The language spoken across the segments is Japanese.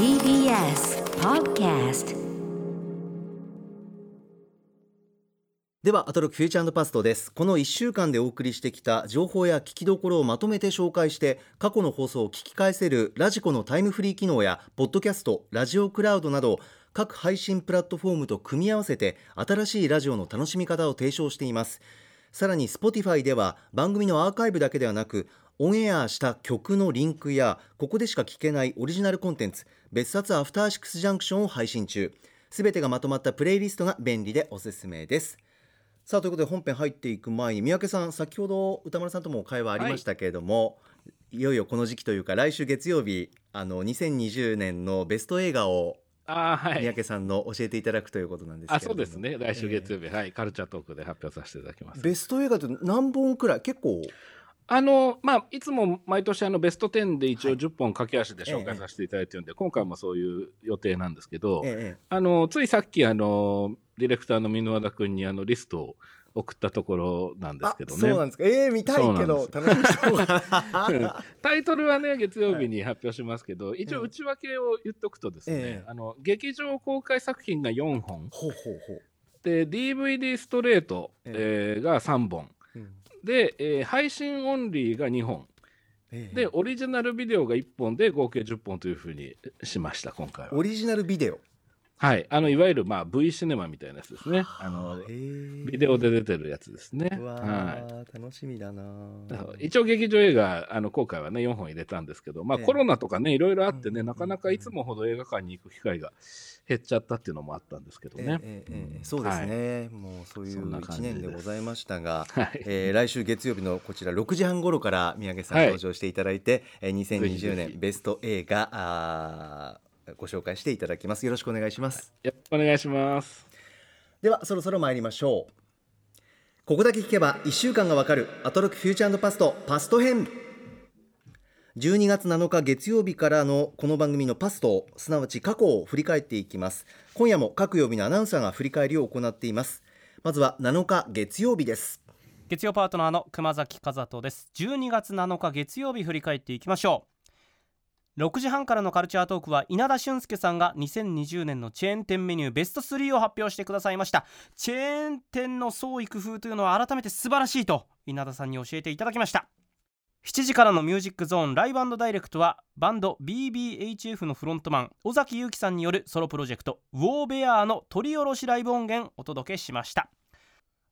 TBS Podcast ではアトロックフューチャーパストです。この1週間でお送りしてきた情報や聞きどころをまとめて紹介して過去の放送を聞き返せるラジコのタイムフリー機能やポッドキャストラジオクラウドなど各配信プラットフォームと組み合わせて新しいラジオの楽しみ方を提唱しています。さらに Spotify では番組のアーカイブだけではなくオンエアした曲のリンクやここでしか聞けないオリジナルコンテンツ別冊アフターシックスジャンクションを配信中すべてがまとまったプレイリストが便利でおすすめですさあということで本編入っていく前に三宅さん先ほど歌丸さんとも会話ありましたけれども、い、よいよこの時期というか来週月曜日あの2020年のベスト映画をあーはい。三宅さんの教えていただくということなんですけれあ、そうですね。来週月曜日、はい。カルチャートークで発表させていただきます。ベスト映画って何本くらい？結構あの、まあ、いつも毎年あのベスト10で一応はい。10本駆け足で紹介させていただいてるんで、今回もそういう予定なんですけど、ええあの、ついさっきあの、ディレクターの箕輪田君にあのリストを送ったところなんですあけどそうなんね。ですか。ええ見たいけど楽しみにしておこう。タイトルはね、月曜日に発表しますけど、一応内訳を言っておくとですね、ええ。あの、劇場公開作品が4本、ほうほうほう。で、DVD ストレート、ええ。ーが3本、うんで、えー配信オンリーが2本、ええで、オリジナルビデオが1本で合計10本というふうにしました、今回は。オリジナルビデオはい。あの、いわゆる、まあ、V シネマみたいなやつですね。あの、ビデオで出てるやつですね。はー楽しみだない。一応劇場映画、あの、今回はね、4本入れたんですけど、まあ、ええコロナとかね、いろいろあってね、うんなかなかいつもほど映画館に行く機会が減っちゃったっていうのもあったんですけどね。ええそうですね、もうそういうそんな感1じです。年でございましたが、はい。えー来週月曜日のこちら6時半頃から三宅さんはい。登場していただいて、えーぜひ2020ぜひ。年ベスト映画あーご紹介していただきます。よろしくお願いします。よろしくお願いします。ではそろそろ参りましょう。ここだけ聞けば1週間がわかるアトロックフューチャーパストパスト編12月7日月曜日からのこの番組のパストすなわち過去を振り返っていきます。今夜も各曜日のアナウンサーが振り返りを行っています。まずは7日月曜日です。月曜パートナーの熊崎和人です。12月7日月曜日振り返っていきましょう。6時半からのカルチャートークは稲田俊介さんが2020年のチェーン店メニューベスト3を発表してくださいました。チェーン店の創意工夫というのは改めて素晴らしいと稲田さんに教えていただきました。7時からのミュージックゾーンライブダイレクトはバンド BBHF のフロントマン尾崎裕樹さんによるソロプロジェクト「ウォーベアー」の取り下ろしライブ音源お届けしました。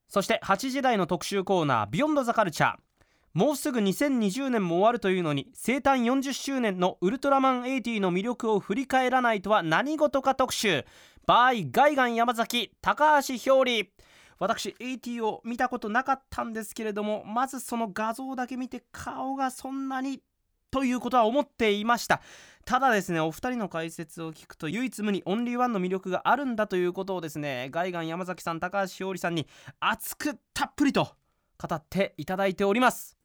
そして8時台の特集コーナー「ビヨンドザカルチャー。もうすぐ2020年も終わるというのに生誕40周年のウルトラマン80の魅力を振り返らないとは何事か特集。by ガイガン山崎高橋ひょうり。私80を見たことなかったんですけれどもまずその画像だけ見て顔がそんなにということは思っていました。ただですねお二人の解説を聞くと唯一無二オンリーワンの魅力があるんだということをですねガイガン山崎さん高橋ひょうりさんに熱くたっぷりと語っていただいております。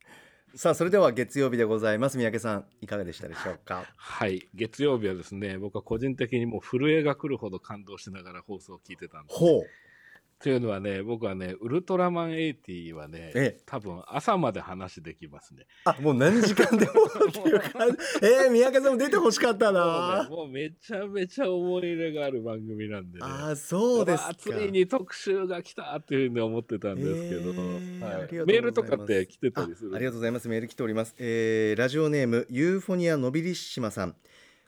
さあそれでは月曜日でございます。三宅さんいかがでしたでしょうか？はい。月曜日はですね、僕は個人的にもう震えが来るほど感動しながら放送を聞いてたんです。ほうというのはね、僕はね、ウルトラマン80はね、ええ。多分朝まで話できますね。あもう何時間でも えー、三宅さんも出てほしかったな。ねもうめちゃめちゃ思い入れがある番組なんでね。あーそうですか。ついに特集が来たっていうふうに思ってたんですけど、えーはい。メールとかって来てたりするあありがとうございます。メール来ております、えーラジオネームユーフォニアノビリッシマさん。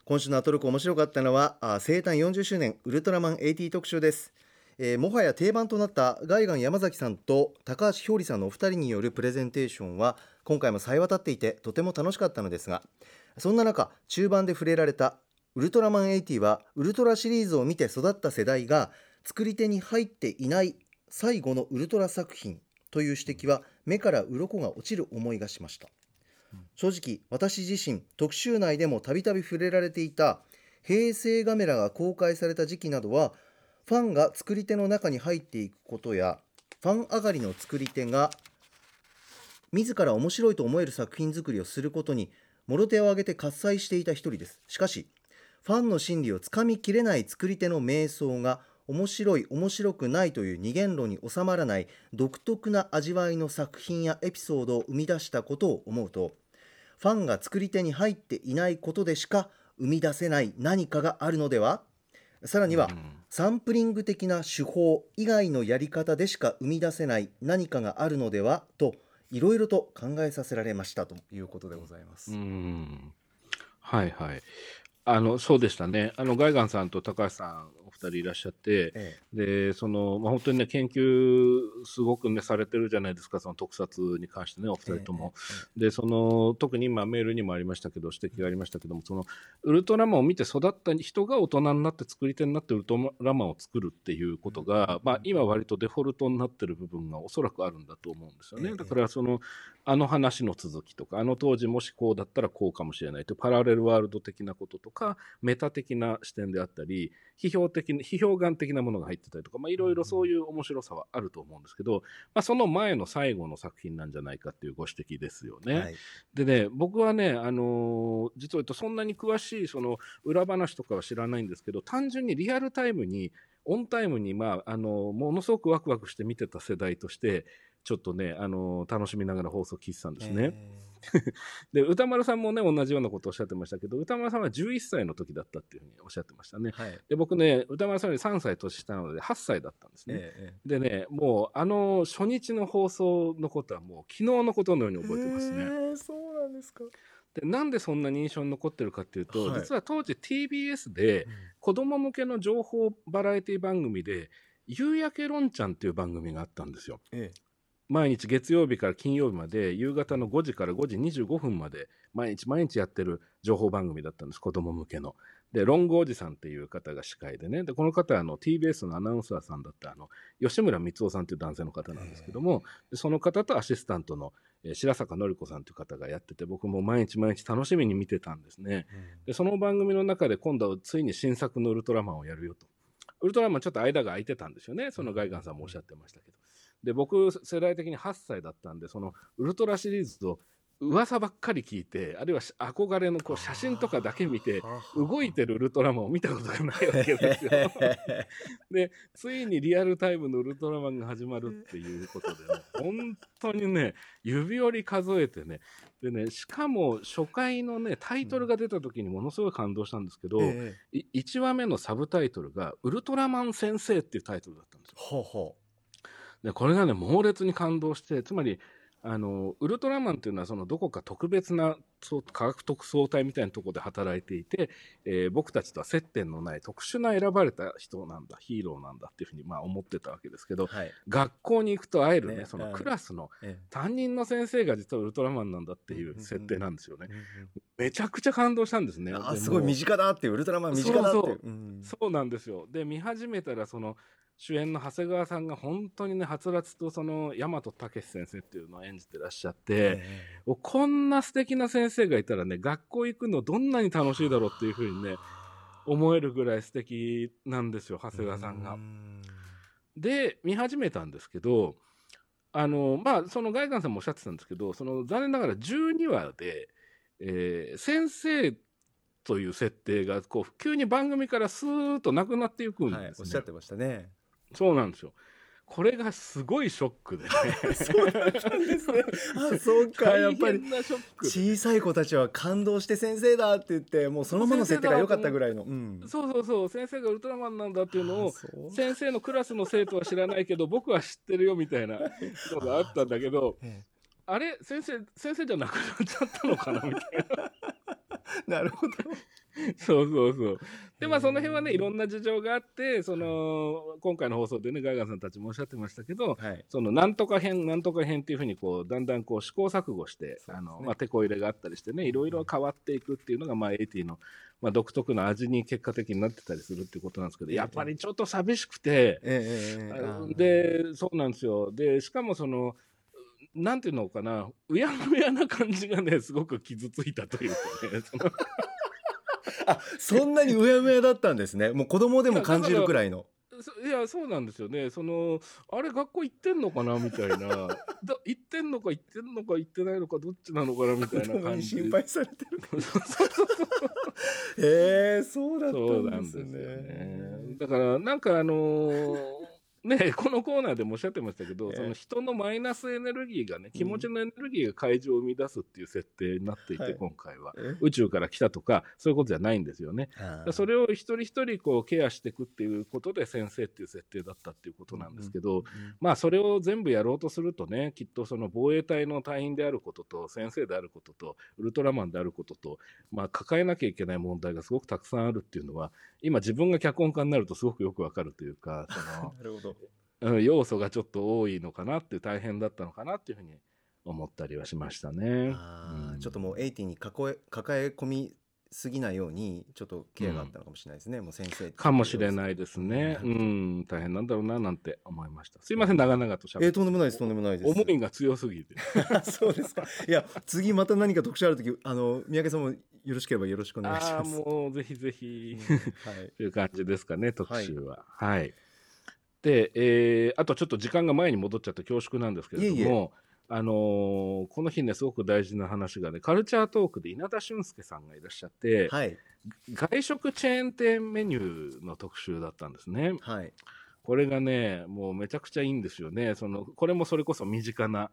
今週のアトロク面白かったのはあ生誕40周年ウルトラマン80特集です、えーもはや定番となったガイガン山崎さんと高橋ひょうりさんのお二人によるプレゼンテーションは今回も冴え渡っていてとても楽しかったのですがそんな中中盤で触れられたウルトラマン80はウルトラシリーズを見て育った世代が作り手に入っていない最後のウルトラ作品という指摘は目から鱗が落ちる思いがしました。正直私自身特集内でもたびたび触れられていた平成ガメラが公開された時期などはファンが作り手の中に入っていくことやファン上がりの作り手が自ら面白いと思える作品作りをすることにもろ手を挙げて喝采していた一人です。しかしファンの心理をつかみきれない作り手の瞑想が面白い面白くないという二元論に収まらない独特な味わいの作品やエピソードを生み出したことを思うとファンが作り手に入っていないことでしか生み出せない何かがあるのでは？さらには、サンプリング的な手法以外のやり方でしか生み出せない何かがあるのではといろいろと考えさせられましたということでございます。うんはいはいあのそうでしたね。あのガイガンさんと高橋さんお二人いらっしゃって、ええ、でその、まあ、本当にね研究すごくねされてるじゃないですかその特撮に関してねお二人とも、え、でその特に今メールにもありましたけど指摘がありましたけどもそのウルトラマンを見て育った人が大人になって作り手になってウルトラマンを作るっていうことが、まあ、今割とデフォルトになってる部分がおそらくあるんだと思うんですよね、だからそのあの話の続きとかあの当時もしこうだったらこうかもしれないというパラレルワールド的なこととかメタ的な視点であったり批評的批評眼的なものが入ってたりとかいろいろそういう面白さはあると思うんですけど、まあ、その前の最後の作品なんじゃないかっていうご指摘ですよね。はい、でね僕はね、あのー、実は言うとそんなに詳しいその裏話とかは知らないんですけど単純にリアルタイムにオンタイムに、まあ、あのものすごくワクワクして見てた世代としてちょっとね、あのー、楽しみながら放送聞いてたんですね。で歌丸さんもね同じようなことをおっしゃってましたけど歌丸さんは11歳の時だったっていうふうにおっしゃってましたね。はい、で僕ね歌丸さんより3歳年下なので8歳だったんですね。えー、でねもうあの初日の放送のことはもう昨日のことのように覚えてますね。えー、そうなんですかでなんでそんなに印象に残ってるかっていうと、はい、実は当時 TBS で子供向けの情報バラエティ番組で「夕焼けろんちゃん」っていう番組があったんですよ。ええ毎日月曜日から金曜日まで夕方の5時から5時25分まで毎日毎日やってる情報番組だったんです子供向けの。でロングおじさんっていう方が司会でねでこの方はあの TBS のアナウンサーさんだったあの吉村光夫さんという男性の方なんですけどもその方とアシスタントの白坂典子さんという方がやってて僕も毎日毎日楽しみに見てたんですね。でその番組の中で今度はついに新作のウルトラマンをやるよと。ウルトラマンちょっと間が空いてたんですよねそのガイガンさんもおっしゃってましたけど。で僕世代的に8歳だったんでそのウルトラシリーズと噂ばっかり聞いてあるいは憧れのこう写真とかだけ見て動いてるウルトラマンを見たことがないわけですよ。でついにリアルタイムのウルトラマンが始まるっていうことで、ね、本当にね指折り数えてねでねしかも初回のねタイトルが出た時にものすごい感動したんですけど、えー、1話目のサブタイトルが「ウルトラマン先生」っていうタイトルだったんですよ。ほうほうでこれがね猛烈に感動してつまりあのウルトラマンっていうのはそのどこか特別な科学特捜隊みたいなところで働いていて、えー、僕たちとは接点のない特殊な選ばれた人なんだヒーローなんだっていうふうにまあ思ってたわけですけど、はい、学校に行くと会えるね、ね、そのクラスの担任の先生が実はウルトラマンなんだっていう設定なんですよね。めちゃくちゃ感動したんですね。あすごい身近だってウルトラマン身近だってそうそう、うん、そうなんですよ。で見始めたらその主演の長谷川さんが本当にねはつらつとその大和武先生っていうのを演じてらっしゃって、こんな素敵な先生がいたらね学校行くのどんなに楽しいだろうっていうふうにね思えるぐらい素敵なんですよ長谷川さんが。で見始めたんですけどあのまあそのガイガンさんもおっしゃってたんですけどその残念ながら12話で、えー、先生という設定がこう急に番組からスーッとなくなっていくんですね、はい、おっしゃってましたね。そうなんですよ。これがすごいショックで。ね。そうなんですね。あ、そうか、やっぱり。小さい子たちは感動して先生だって言ってもうそのままの設定が良かったぐらいの、うん、そうそうそう。先生がウルトラマンなんだっていうのを先生のクラスの生徒は知らないけど僕は知ってるよみたいなことがあったんだけど あれ？先生先生じゃなくなっちゃったのかなみたいな。なるほど。そうそうそう。で、まあ、その辺はね、いろんな事情があって、その、今回の放送でね、ガイガンさんたちもおっしゃってましたけど、はい、その、なんとか編、なんとか編っていうふうに、こう、だんだんこう、試行錯誤して、ね、あの、まあ、手こ入れがあったりしてね、いろいろ変わっていくっていうのが、まあ、エイティの、まあ、独特な味に結果的になってたりするっていうことなんですけど、やっぱりちょっと寂しくて、えー、で、そうなんですよ。で、しかもその、なんていうのかな、うやむやな感じがね、すごく傷ついたというかね。そ のあそんなにうやむやだったんですね。もう子供でも感じるくらいの。いやそうなんですよね。そのあれ学校行ってんのかなみたいな。だ行ってんのか行ってんのか行ってないのかどっちなのかなみたいな感じ。心配されてる。えー、そうだったんですね、ね、だからなんかあのーね、このコーナーでもおっしゃってましたけど、えー、その人のマイナスエネルギーがね、気持ちのエネルギーが怪獣を生み出すっていう設定になっていて、はい、今回は、宇宙から来たとか、そういうことじゃないんですよね。それを一人一人こうケアしていくっていうことで先生っていう設定だったっていうことなんですけど、うん。うん、まあそれを全部やろうとするとね、きっとその防衛隊の隊員であることと、先生であることと、ウルトラマンであることと、まあ抱えなきゃいけない問題がすごくたくさんあるっていうのは、今自分が脚本家になるとすごくよくわかるというか、その なるほどうん、要素がちょっと多いのかなって大変だったのかなっていうふうに思ったりはしましたね。うん、ちょっともう80に抱え抱え込みすぎないようにちょっとケアがあったのかもしれないですね、うん、もう先生かもしれないですね、うん、大変なんだろうななんて思いました。すいません。長々としゃべって。えー、とんでもないです。とんでもないです。思いが強すぎて。そうですか。いや次また何か特集ある時あの三宅さんもよろしければよろしくお願いします。もうぜひぜひ、はい、と いう感じですかね特集は。はい、はいで、えー、あとちょっと時間が前に戻っちゃって恐縮なんですけれども、いえいえあのー、この日ね、すごく大事な話がね、カルチャートークで稲田俊介さんがいらっしゃって、はい、外食チェーン店メニューの特集だったんですね。はい、これがね、もうめちゃくちゃいいんですよね。そのこれもそれこそ身近な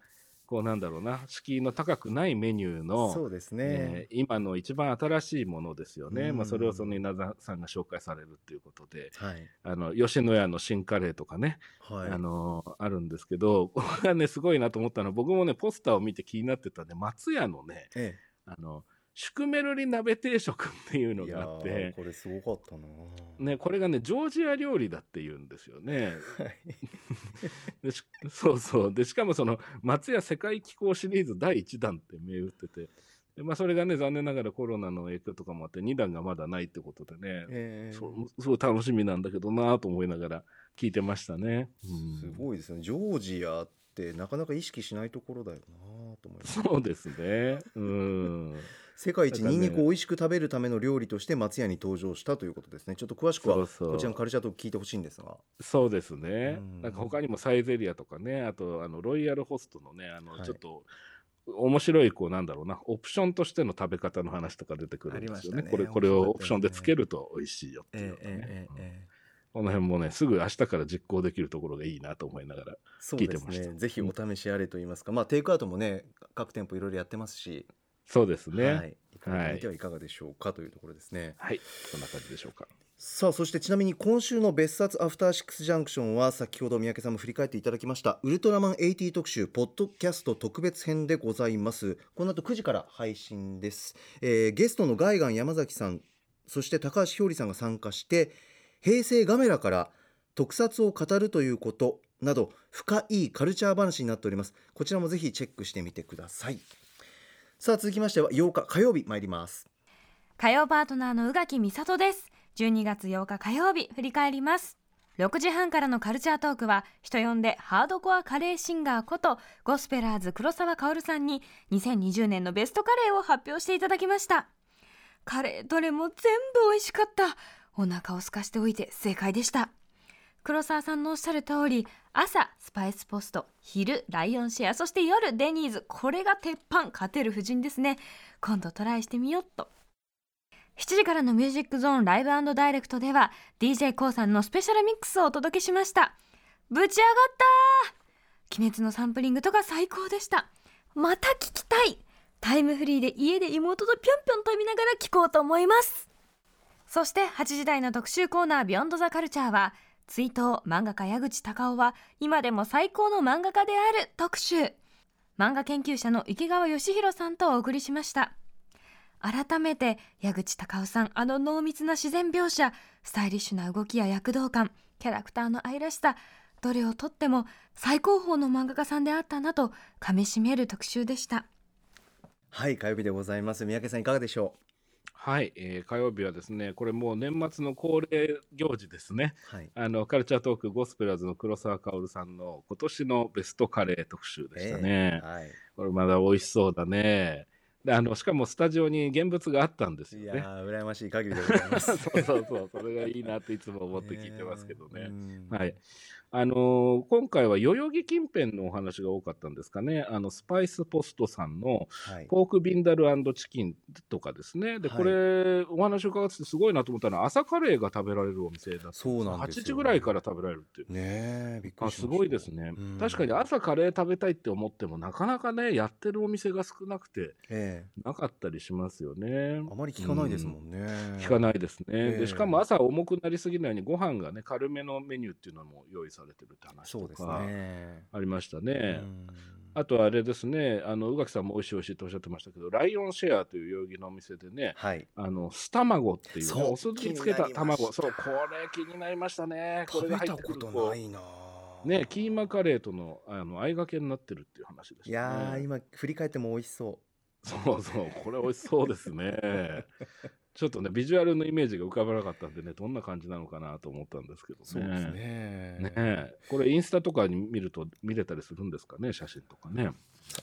こうなんだろうな敷居の高くないメニューのそうですね、えー、今の一番新しいものですよね、まあ、それをその稲田さんが紹介されるっていうことで、はい、あの吉野家の新カレーとかね、はい、あのあるんですけど これがねすごいなと思ったのは僕もねポスターを見て気になってたんで松屋のね、ええ、あのシュクメルリ鍋定食っていうのがあってこれすごかったな。ねこれがねジョージア料理だっていうんですよね、はい、でそうそう。でしかもその松屋世界気候シリーズ第1弾って銘打ってて。でまあ、それがね残念ながらコロナの影響とかもあって2弾がまだないってことでね、えー、そうすごい楽しみなんだけどなと思いながら聞いてましたね、うん、すごいですね。ジョージアってなかなか意識しないところだよなと思います。そうですね。うん世界一ニンニクを美味しく食べるための料理として松屋に登場したということですね。ちょっと詳しくはこちらのカルチャーと聞いてほしいんですが。そうですね。なんか他にもサイゼリアとかねあとあのロイヤルホストのねあのちょっと、面白いこうなんだろうなオプションとしての食べ方の話とか出てくるんですよね、ね、これこれをオプションでつけると美味しいよっていうのね、この辺もね、すぐ明日から実行できるところがいいなと思いながら聞いてました。ね、ぜひお試しあれと言いますか、まあテイクアウトもね、各店舗いろいろやってますし、そうですね。はい。いかがてはいかがでしょうかというところですね。はい。そんな感じでしょうか。さあそしてちなみに今週の別冊アフターシックスジャンクションは先ほど三宅さんも振り返っていただきましたウルトラマン80特集ポッドキャスト特別編でございますこの後9時から配信です、えー、ゲストのガイガン山崎さんそして高橋ひょうりさんが参加して平成ガメラから特撮を語るということなど深いカルチャー話になっておりますこちらもぜひチェックしてみてくださいさあ続きましては8日火曜日参ります。火曜パートナーの宇垣美里です。12月8日火曜日振り返ります。6時半からのカルチャートークは人呼んでハードコアカレーシンガーことゴスペラーズ黒沢薫さんに2020年のベストカレーを発表していただきました。カレーどれも全部美味しかった。お腹を空かしておいて正解でした。黒沢さんのおっしゃる通り朝スパイスポスト昼ライオンシェアそして夜デニーズ。これが鉄板勝てる夫人ですね。今度トライしてみよっと。7時からのミュージックゾーンライブダイレクトでは d j k o さんのスペシャルミックスをお届けしました。ぶち上がった鬼滅のサンプリングとか最高でした。また聞きたい！タイムフリーで家で妹とぴょんぴょん飛びながら聞こうと思います。そして8時台の特集コーナービヨンドザカルチャーは追悼漫画家矢口隆夫は今でも最高の漫画家である特集。漫画研究者の池川義弘さんとお送りしました。改めて矢口隆夫さんあの濃密な自然描写スタイリッシュな動きや躍動感キャラクターの愛らしさどれをとっても最高峰の漫画家さんであったなとかみしめる特集でした。はい火曜日でございます。三宅さんいかがでしょう？はい、えー、火曜日はですね、これもう年末の恒例行事ですね。はい、あのカルチャートークゴスペラーズの黒沢薫さんの今年のベストカレー特集でしたね。えー、はい、これまだ美味しそうだね。であのしかもスタジオに現物があったんですよね。いや羨ましい限りでございます。そうそうそう、それがいいなっていつも思って聞いてますけどね。はい。あの今回は代々木近辺のお話が多かったんですかね、あのスパイスポストさんのポークビンダルチキンとかですね、でこれ、お話を伺ってすごいなと思ったのは、朝カレーが食べられるお店だったそうなんです、ね、8時ぐらいから食べられるっていう、ねびっくりすごいですね、確かに朝カレー食べたいって思っても、なかなかね、やってるお店が少なくて、えー、なかったりしますよね。あまり聞かないですもんね。うん、聞かないですね、えー、でしかも朝重くなりすぎないように、ご飯がね、軽めのメニューっていうのも用意されてるって話とかありましたね。あとあれですね、あの宇垣さんも美味しい美味しいとおっしゃってましたけど、ライオンシェアという代々木のお店でね、はい、あの酢卵っていう、ね、お酢につけた卵、そう、これ気になりましたね。これが入ってくると。ね、キーマカレーとのあの合いがけになってるっていう話です、ね、いや今振り返っても美味しそう。そうそう、これ美味しそうですね。ちょっとね、ビジュアルのイメージが浮かばなかったんでね、どんな感じなのかなと思ったんですけどね。そうですね。ねこれ、インスタとかに見ると見れたりするんですかね、写真とかね。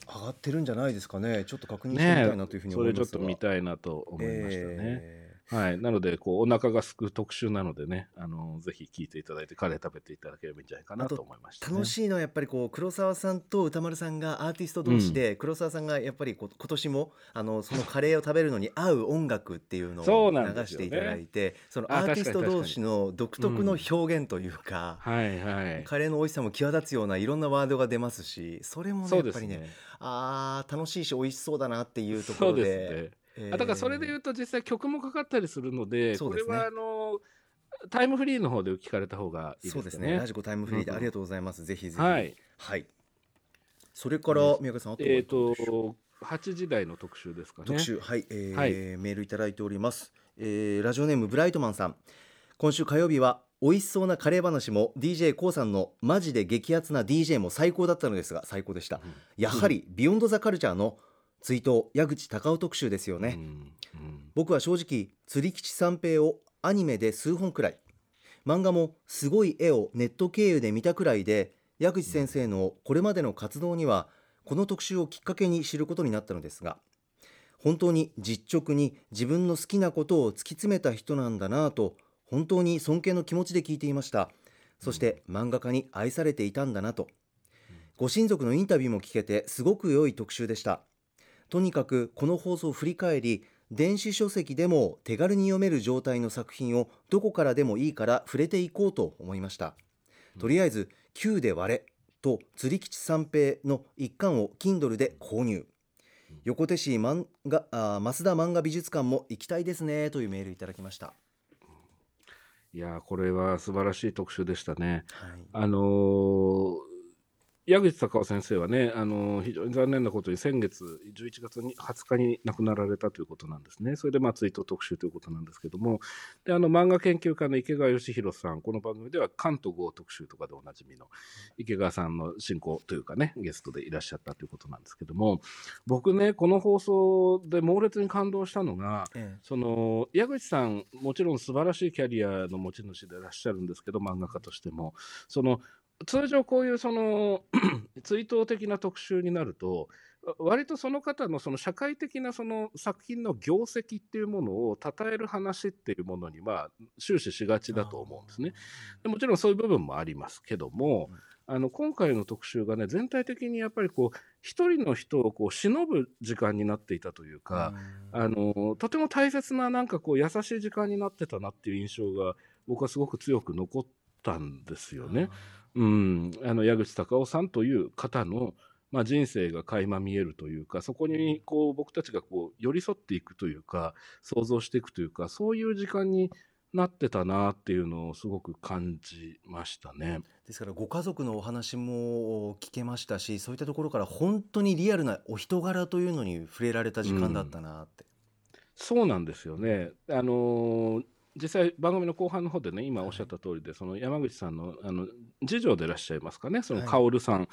上がってるんじゃないですかね。ちょっと確認してみたいなというふうに思います、ね、それちょっと見たいなと思いましたね。えーはい。なので、こう、お腹がすく特集なのでね、あの、ぜひ聞いていただいて、カレー食べていただければいいんじゃないかなと思いました、ね、楽しいのはやっぱりこう、黒沢さんと歌丸さんがアーティスト同士で、うん、黒沢さんがやっぱりこ今年も、あの、そのカレーを食べるのに合う音楽っていうのを流していただいて、そ、ね,、のアーティスト同士の独特の表現というか、うん、はいはい。カレーの美味しさも際立つようないろんなワードが出ますし、それもね、やっぱりね、ああ、楽しいし美味しそうだなっていうところで、えー、だからそれで言うと実際曲もかかったりするので、これはあのタイムフリーの方で聞かれた方がいいですね。そうですね。ラジコタイムフリーでありがとうございます。うん、ぜひぜひ。はい。はい。それから宮川さんえっ、ー、と8時台の特集ですかね。特集はい、えー、はい、メールいただいております。えー、ラジオネームブライトマンさん。今週火曜日は美味しそうなカレー話も d j k o さんのマジで激アツな DJ も最高だったのですが最高でした、うん、やはりビヨンドザカルチャーの追悼矢口隆夫特集ですよね、うんうん、僕は正直釣り吉三平をアニメで数本くらい。漫画もすごい絵をネット経由で見たくらいで矢口先生のこれまでの活動にはこの特集をきっかけに知ることになったのですが本当に実直に自分の好きなことを突き詰めた人なんだなぁと本当に尊敬の気持ちで聞いていました。そして漫画家に愛されていたんだなと。ご親族のインタビューも聞けてすごく良い特集でしたとにかくこの放送を振り返り電子書籍でも手軽に読める状態の作品をどこからでもいいから触れていこうと思いました。とりあえず「9で割れ」と釣り吉三平の一巻を Kindle で購入。横手市漫画あ増田漫画美術館も行きたいですねというメールいただきました。いやこれは素晴らしい特集でしたね、はい、あのー矢口隆夫先生はね、あの非常に残念なことに先月11月に20日に亡くなられたということなんですね。それでまあ追悼特集ということなんですけども、であの漫画研究家の池川義弘さん、この番組では関東号特集とかでおなじみの池川さんの進行というかね、ゲストでいらっしゃったということなんですけども、僕ね、この放送で猛烈に感動したのが、ええ、その矢口さん、もちろん素晴らしいキャリアの持ち主でいらっしゃるんですけど、漫画家としても、その通常こういうその 追悼的な特集になると割とその方のその社会的なその作品の業績っていうものを称える話っていうものにまあ終始しがちだと思うんですね。でもちろんそういう部分もありますけども、あの今回の特集がね全体的にやっぱりこう一人の人をこう忍ぶ時間になっていたというか、あのとても大切ななんかこう優しい時間になってたなっていう印象が僕はすごく強く残ったんですよね。うん、あの矢口隆夫さんという方の、まあ、人生が垣間見えるというかそこにこう僕たちがこう寄り添っていくというか想像していくというかそういう時間になってたなっていうのをすごく感じましたね。ですからご家族のお話も聞けましたしそういったところから本当にリアルなお人柄というのに触れられた時間だったなって。うん、そうなんですよね。あのー実際番組の後半の方でね今おっしゃった通りでその山口さんのあの次女でいらっしゃいますかねその薫さん、はい、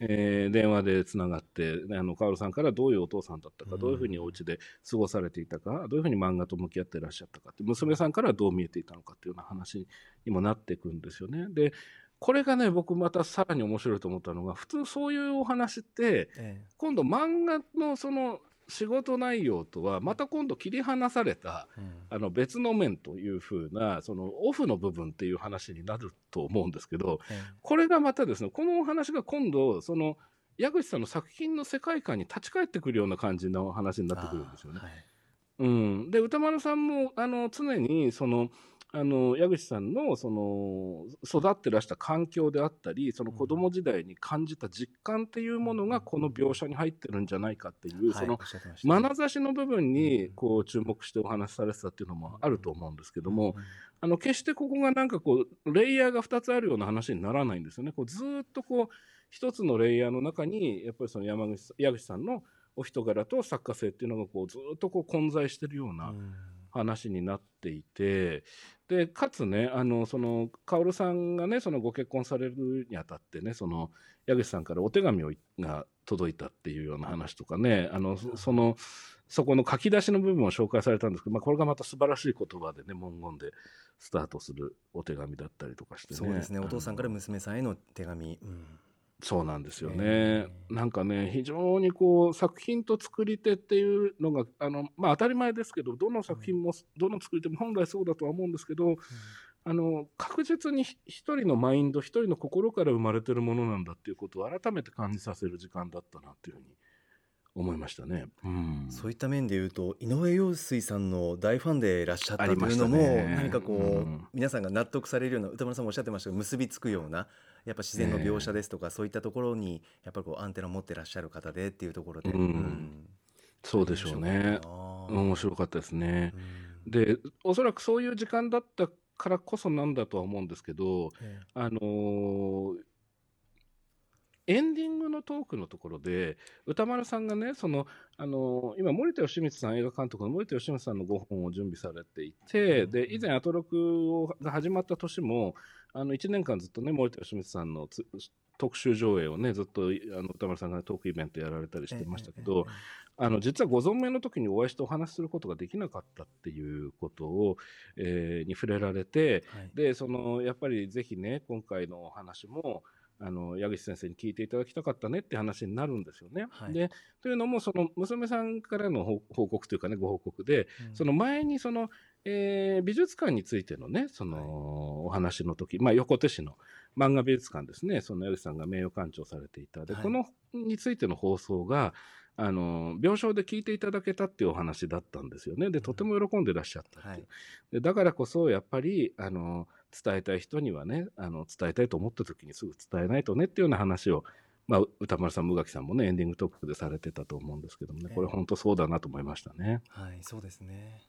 えー、電話でつながってあの薫さんからどういうお父さんだったか、うん、どういうふうにお家で過ごされていたかどういうふうに漫画と向き合っていらっしゃったかって娘さんからどう見えていたのかっていうような話にもなっていくんですよね。でこれがね僕またさらに面白いと思ったのが普通そういうお話って、ええ、今度漫画のその仕事内容とはまた今度切り離された、あの別の面というふうなそのオフの部分っていう話になると思うんですけど、これがまたですねこのお話が今度その矢口さんの作品の世界観に立ち返ってくるような感じの話になってくるんですよね。うん、で歌丸さんもあの常にそのあの矢口さんのその育ってらした環境であったりその子供時代に感じた実感っていうものがこの描写に入ってるんじゃないかっていう、その眼差しの部分にこう注目してお話しされてたっていうのもあると思うんですけども、あの決してここがなんかこうレイヤーが2つあるような話にならないんですよね。こうずっとこう一つのレイヤーの中にやっぱりその山口矢口さんのお人柄と作家性っていうのがこうずっとこう混在してるような話になっていて、でかつねあのその薫さんがねそのご結婚されるにあたってねその矢口さんからお手紙をが届いたっていうような話とかねあのそのそこの書き出しの部分を紹介されたんですけど、まあ、これがまた素晴らしい言葉でね文言でスタートするお手紙だったりとかしてね。そうですね。お父さんから娘さんへの手紙、うんそうなんですよね。なんかね、非常にこう、作品と作り手っていうのが、あの、まあ当たり前ですけど、どの作品も、どの作り手も本来そうだとは思うんですけど、あの、確実に一人のマインド、一人の心から生まれてるものなんだっていうことを改めて感じさせる時間だったなっていうふうに思いましたね、うん、そういった面でいうと井上陽水さんの大ファンでいらっしゃったというのも、ね、何かこう、うん、皆さんが納得されるような歌丸さんもおっしゃってましたが結びつくようなやっぱ自然の描写ですとか、ね、そういったところにやっぱりこうアンテナを持ってらっしゃる方でっていうところで、うん、そうでしょうね。面白かったですね、でおそらくそういう時間だったからこそなんだとは思うんですけど、あのーエンディングのトークのところで、歌丸さんがね、その、あの、今、森田義満さん、映画監督の森田義満さんの5本を準備されていて、で、以前、アトロクが始まった年も、あの、1年間ずっとね、森田義満さんの特集上映をね、ずっと、あの、歌丸さんがトークイベントやられたりしてましたけど、あの、実はご存命の時にお会いしてお話しすることができなかったっていうことを、えー、に触れられて、はい、で、その、やっぱりぜひね、今回のお話も、あの矢口先生に聞いていただきたかったねって話になるんですよね。はい、でというのもその娘さんからの報告というかねご報告で、うん、その前にその、えー、美術館についてのねその、はい、お話の時、まあ、横手市の漫画美術館ですね。その矢口さんが名誉館長されていた。で、はい、このについての放送があの病床で聞いていただけたっていうお話だったんですよね。でとても喜んでらっしゃったっていう、でだからこそやっぱりあの伝えたい人にはね、あの伝えたいと思った時にすぐ伝えないとねっていうような話を、まあ、歌丸さん、宇垣さんもね、エンディングトークでされてたと思うんですけどもね、これ本当そうだなと思いましたね。はい、そうですね。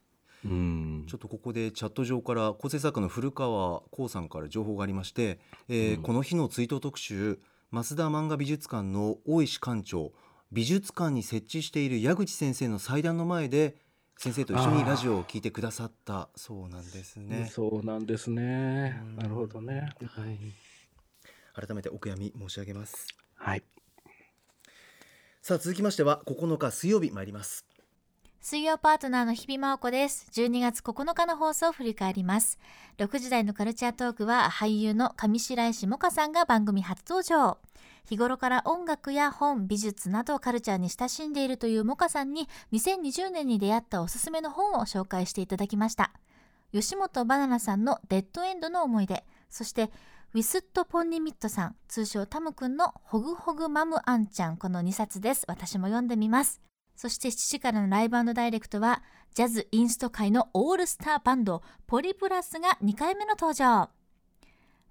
うん、ちょっとここでチャット上から構成作家の古川光さんから情報がありまして、えー、うん、この日の追悼特集増田漫画美術館の大石館長美術館に設置している矢口先生の祭壇の前で先生と一緒にラジオを聞いてくださったそうなんですね。そうなんですね。なるほどね。はい。改めてお悔やみ申し上げます。はい。さあ続きましては9日水曜日参ります。水曜パートナーの日々真央子です。12月9日の放送を振り返ります。6時台のカルチャートークは俳優の上白石萌歌さんが番組初登場。日頃から音楽や本、美術などカルチャーに親しんでいるという萌歌さんに2020年に出会ったおすすめの本を紹介していただきました。吉本バナナさんのデッドエンドの思い出、そしてウィスット・ポンニミットさん、通称タムくんのホグホグマムアンちゃん、この2冊です。私も読んでみます。そして7時からのライブダイレクトは、ジャズインスト界のオールスターバンド、ポリプラスが2回目の登場。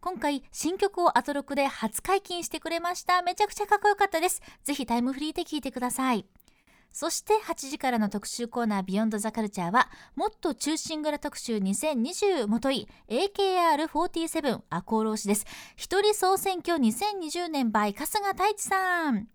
今回、新曲をアトロクで初解禁してくれました。めちゃくちゃかっこよかったです。ぜひタイムフリーで聴いてください。そして8時からの特集コーナービヨンドザカルチャーは、もっと中心蔵特集2020もとい AKR47 赤穂浪士です。一人総選挙2020年 by 春日太一さん。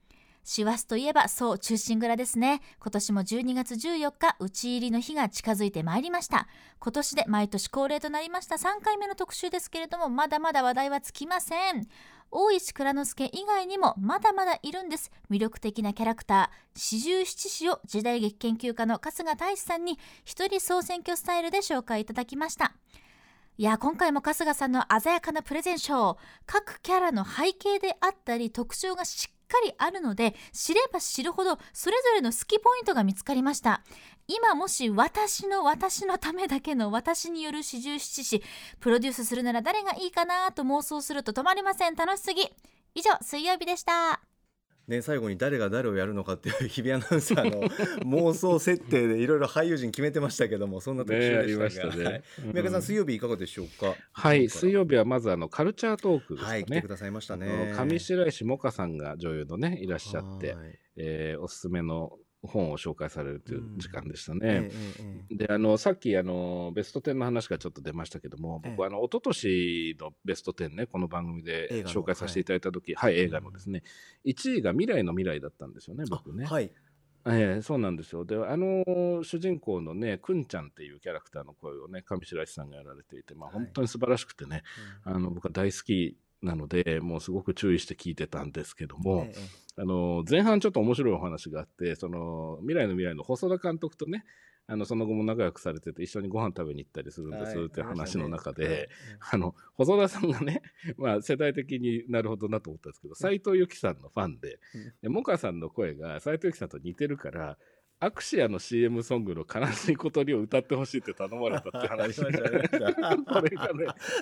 師走といえばそう中心蔵ですね。今年も12月14日打ち入りの日が近づいてまいりました。今年で毎年恒例となりました3回目の特集ですけれどもまだまだ話題は尽きません。大石蔵之介以外にもまだまだいるんです。魅力的なキャラクター四十七士を時代劇研究家の春日大志さんに一人総選挙スタイルで紹介いただきました。いや今回も春日さんの鮮やかなプレゼンショー各キャラの背景であったり特徴がしっかりあるので知れば知るほどそれぞれの好きポイントが見つかりました。今もし私の私のためだけの私による四十七士プロデュースするなら誰がいいかなと妄想すると止まりません。楽しすぎ。以上水曜日でした。ね、最後に誰が誰をやるのかっていう 日比アナウンサーの 妄想設定でいろいろ俳優陣決めてましたけどもそんな特集でしたが、ねはい。宮川さん水曜日いかがでしょうか？はい水曜日はまずあのカルチャートークですね、はい、来てくださいましたね。上白石萌歌さんが女優のねいらっしゃって、えー、おすすめの本を紹介されるという時間でしたね。うん、であのさっきあのベスト10の話がちょっと出ましたけども、僕はあの一昨年のベスト10ねこの番組で紹介させていただいた時、はい、はい、映画のですね、うん、1位が未来の未来だったんですよね僕ね。はい。えー、そうなんですよ。で、あのー、主人公のね、くんちゃんっていうキャラクターの声をね、上白石さんがやられていて、まあ、本当に素晴らしくてね、はい、あの僕は大好きなので、もうすごく注意して聞いてたんですけども、ええ、あの前半ちょっと面白いお話があって、その未来の未来の細田監督とね、あのその後も仲良くされてて一緒にご飯食べに行ったりするんですって話の中で、あの細田さんがね、まあ、世代的になるほどなと思ったんですけど斎藤由貴さんのファンでで萌歌さんの声が斎藤由貴さんと似てるからアクシアの CM ソングの悲しい小鳥を歌ってほしいって頼まれたって話これがね、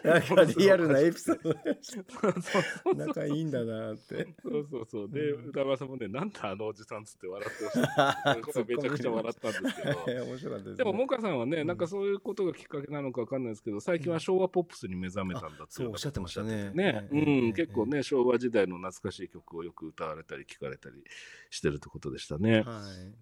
なんかリアルなエピソード。仲いいんだなって。そうそうそう。で、歌丸さんもね、なんだあのおじさんつって笑ってほしい。めちゃくちゃ笑ったんですけど。面白かったです、でも、モカさんはね、なんかそういうことがきっかけなのかわかんないですけど、最近は昭和ポップスに目覚めたんだってそうおっしゃってましたね。ね、うん、結構ね、昭和時代の懐かしい曲をよく歌われたり聞かれたりしてるってことでしたね。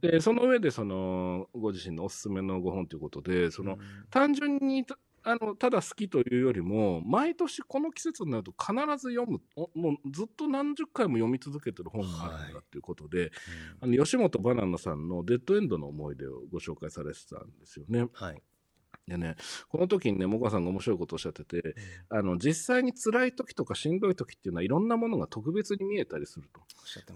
で、その上でそのご自身のおすすめのご本ということでその、うん、単純にあのただ好きというよりも毎年この季節になると必ず読むもうずっと何十回も読み続けてる本があるんだということで、はい。うん、あの吉本バナナさんの「デッドエンドの思い出」をご紹介されてたんですよね。はいでね、この時にね、もかさんが面白いことをおっしゃってて、あの、実際に辛い時とかしんどい時っていうのはいろんなものが特別に見えたりすると。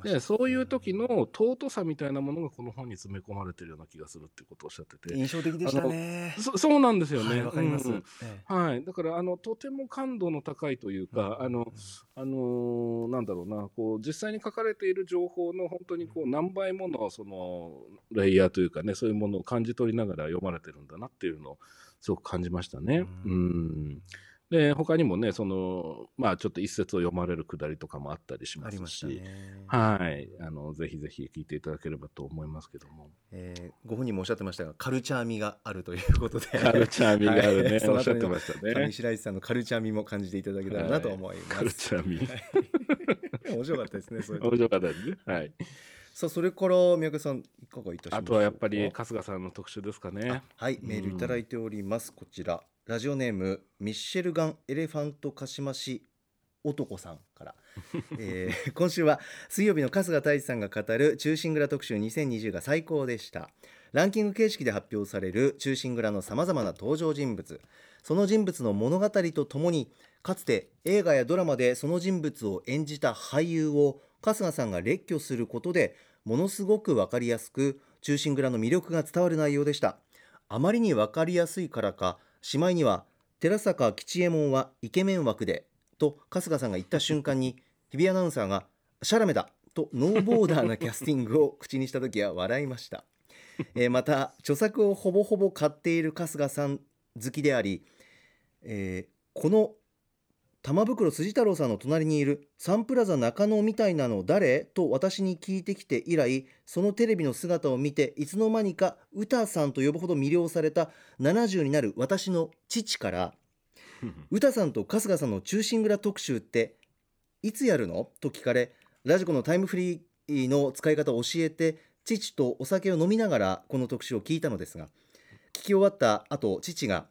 で、そういう時の尊さみたいなものがこの本に詰め込まれてるような気がするっていうことをおっしゃってて。印象的でしたね。そそうなんですよね。わ、はい、かります、うんはい。だから、あの、とても感度の高いというか、うん、あの、あのー、なんだろうな、こう、実際に書かれている情報の本当にこう、何倍もの、その、レイヤーというかね、そういうものを感じ取りながら読まれてるんだなっていうのを、すごく感じましたね。うん。で他にもねそのまあちょっと一節を読まれるくだりとかもあったりしますし、はい。あのぜひぜひ聞いていただければと思いますけども、えー、ご本人もおっしゃってましたがカルチャー味があるということで。カルチャー味があるね、はい、おっしゃってましたね。上白石さんのカルチャー味も感じていただけたらなと思います、はい、カルチャー味面白かったですねそれ面白かったです。ねはい。さあそれから宮家さんいかがいたしますあとはやっぱり春日さんの特集ですかね。はい。メールいただいております、こちらラジオネームミッシェルガンエレファントカシマシ男さんから、えー、今週は水曜日の春日太一さんが語る中心蔵特集2020が最高でした。ランキング形式で発表される中心蔵のさまざまな登場人物。その人物の物語とともにかつて映画やドラマでその人物を演じた俳優を春日さんが列挙することでものすごく分かりやすく中心蔵の魅力が伝わる内容でした。あまりに分かりやすいからかしまいには寺坂吉右衛門はイケメン枠でと春日さんが言った瞬間に 日比アナウンサーがシャラメだとノーボーダーなキャスティングを口にした時は笑いました、えー、また著作をほぼほぼ買っている春日さん好きであり、えー、この玉袋筋太郎さんの隣にいるサンプラザ中野みたいなの誰？と私に聞いてきて以来そのテレビの姿を見ていつの間にか歌さんと呼ぶほど魅了された70になる私の父から。歌さんと春日さんの中心蔵特集っていつやるの？と聞かれラジコのタイムフリーの使い方を教えて父とお酒を飲みながらこの特集を聞いたのですが聞き終わった後父が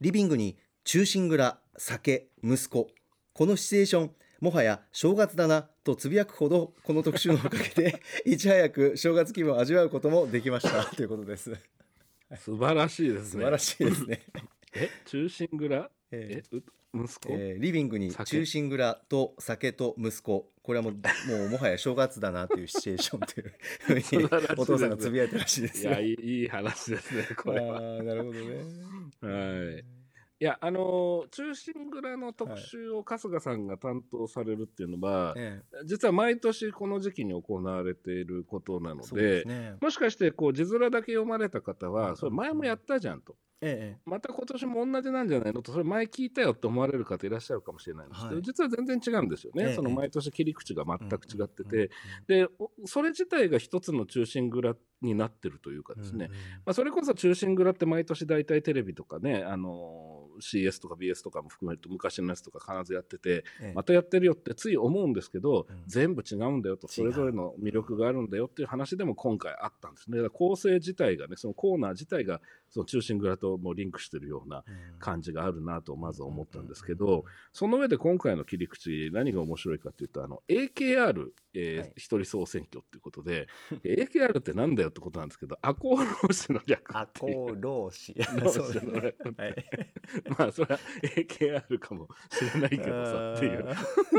リビングに中心蔵酒息子。このシチュエーションもはや正月だなとつぶやくほどこの特集のおかげで いち早く正月気分を味わうこともできましたということです。素晴らしいですね。素晴らしいですね。え中心蔵？え息子、えー、リビングに中心蔵と酒と息子。これはもうもうもはや正月だなというシチュエーションというふうにお父さんがつぶやいたらしいですいやいい話ですねこれは。なるほどね。はいいいや、あのー、中心蔵の特集を春日さんが担当されるっていうのは、はい、実は毎年この時期に行われていることなので、ね、もしかしてこう字面だけ読まれた方は、それ前もやったじゃんと。ええ、また今年も同じなんじゃないの？とそれ前聞いたよって思われる方いらっしゃるかもしれないんですけど、はい、実は全然違うんですよね、え、その毎年切り口が全く違ってて、でそれ自体が一つの中心蔵になってるというかですね、うんうん、まあ、それこそ中心蔵って毎年大体テレビとかね、あの CS とか BS とかも含めると昔のやつとか必ずやってて、またやってるよってつい思うんですけど、うん、全部違うんだよとそれぞれの魅力があるんだよっていう話でも今回あったんですね。だから構成自体がねそのコーナー自体がその中心蔵ともリンクしてるような感じがあるなとまず思ったんですけど、その上で今回の切り口何が面白いかというとあの AKR、えーはい、一人総選挙っていうことで AKR ってなんだよってことなんですけど赤穂浪士の略赤穂浪士。まあそれは AKR かもしれないけどさっていう。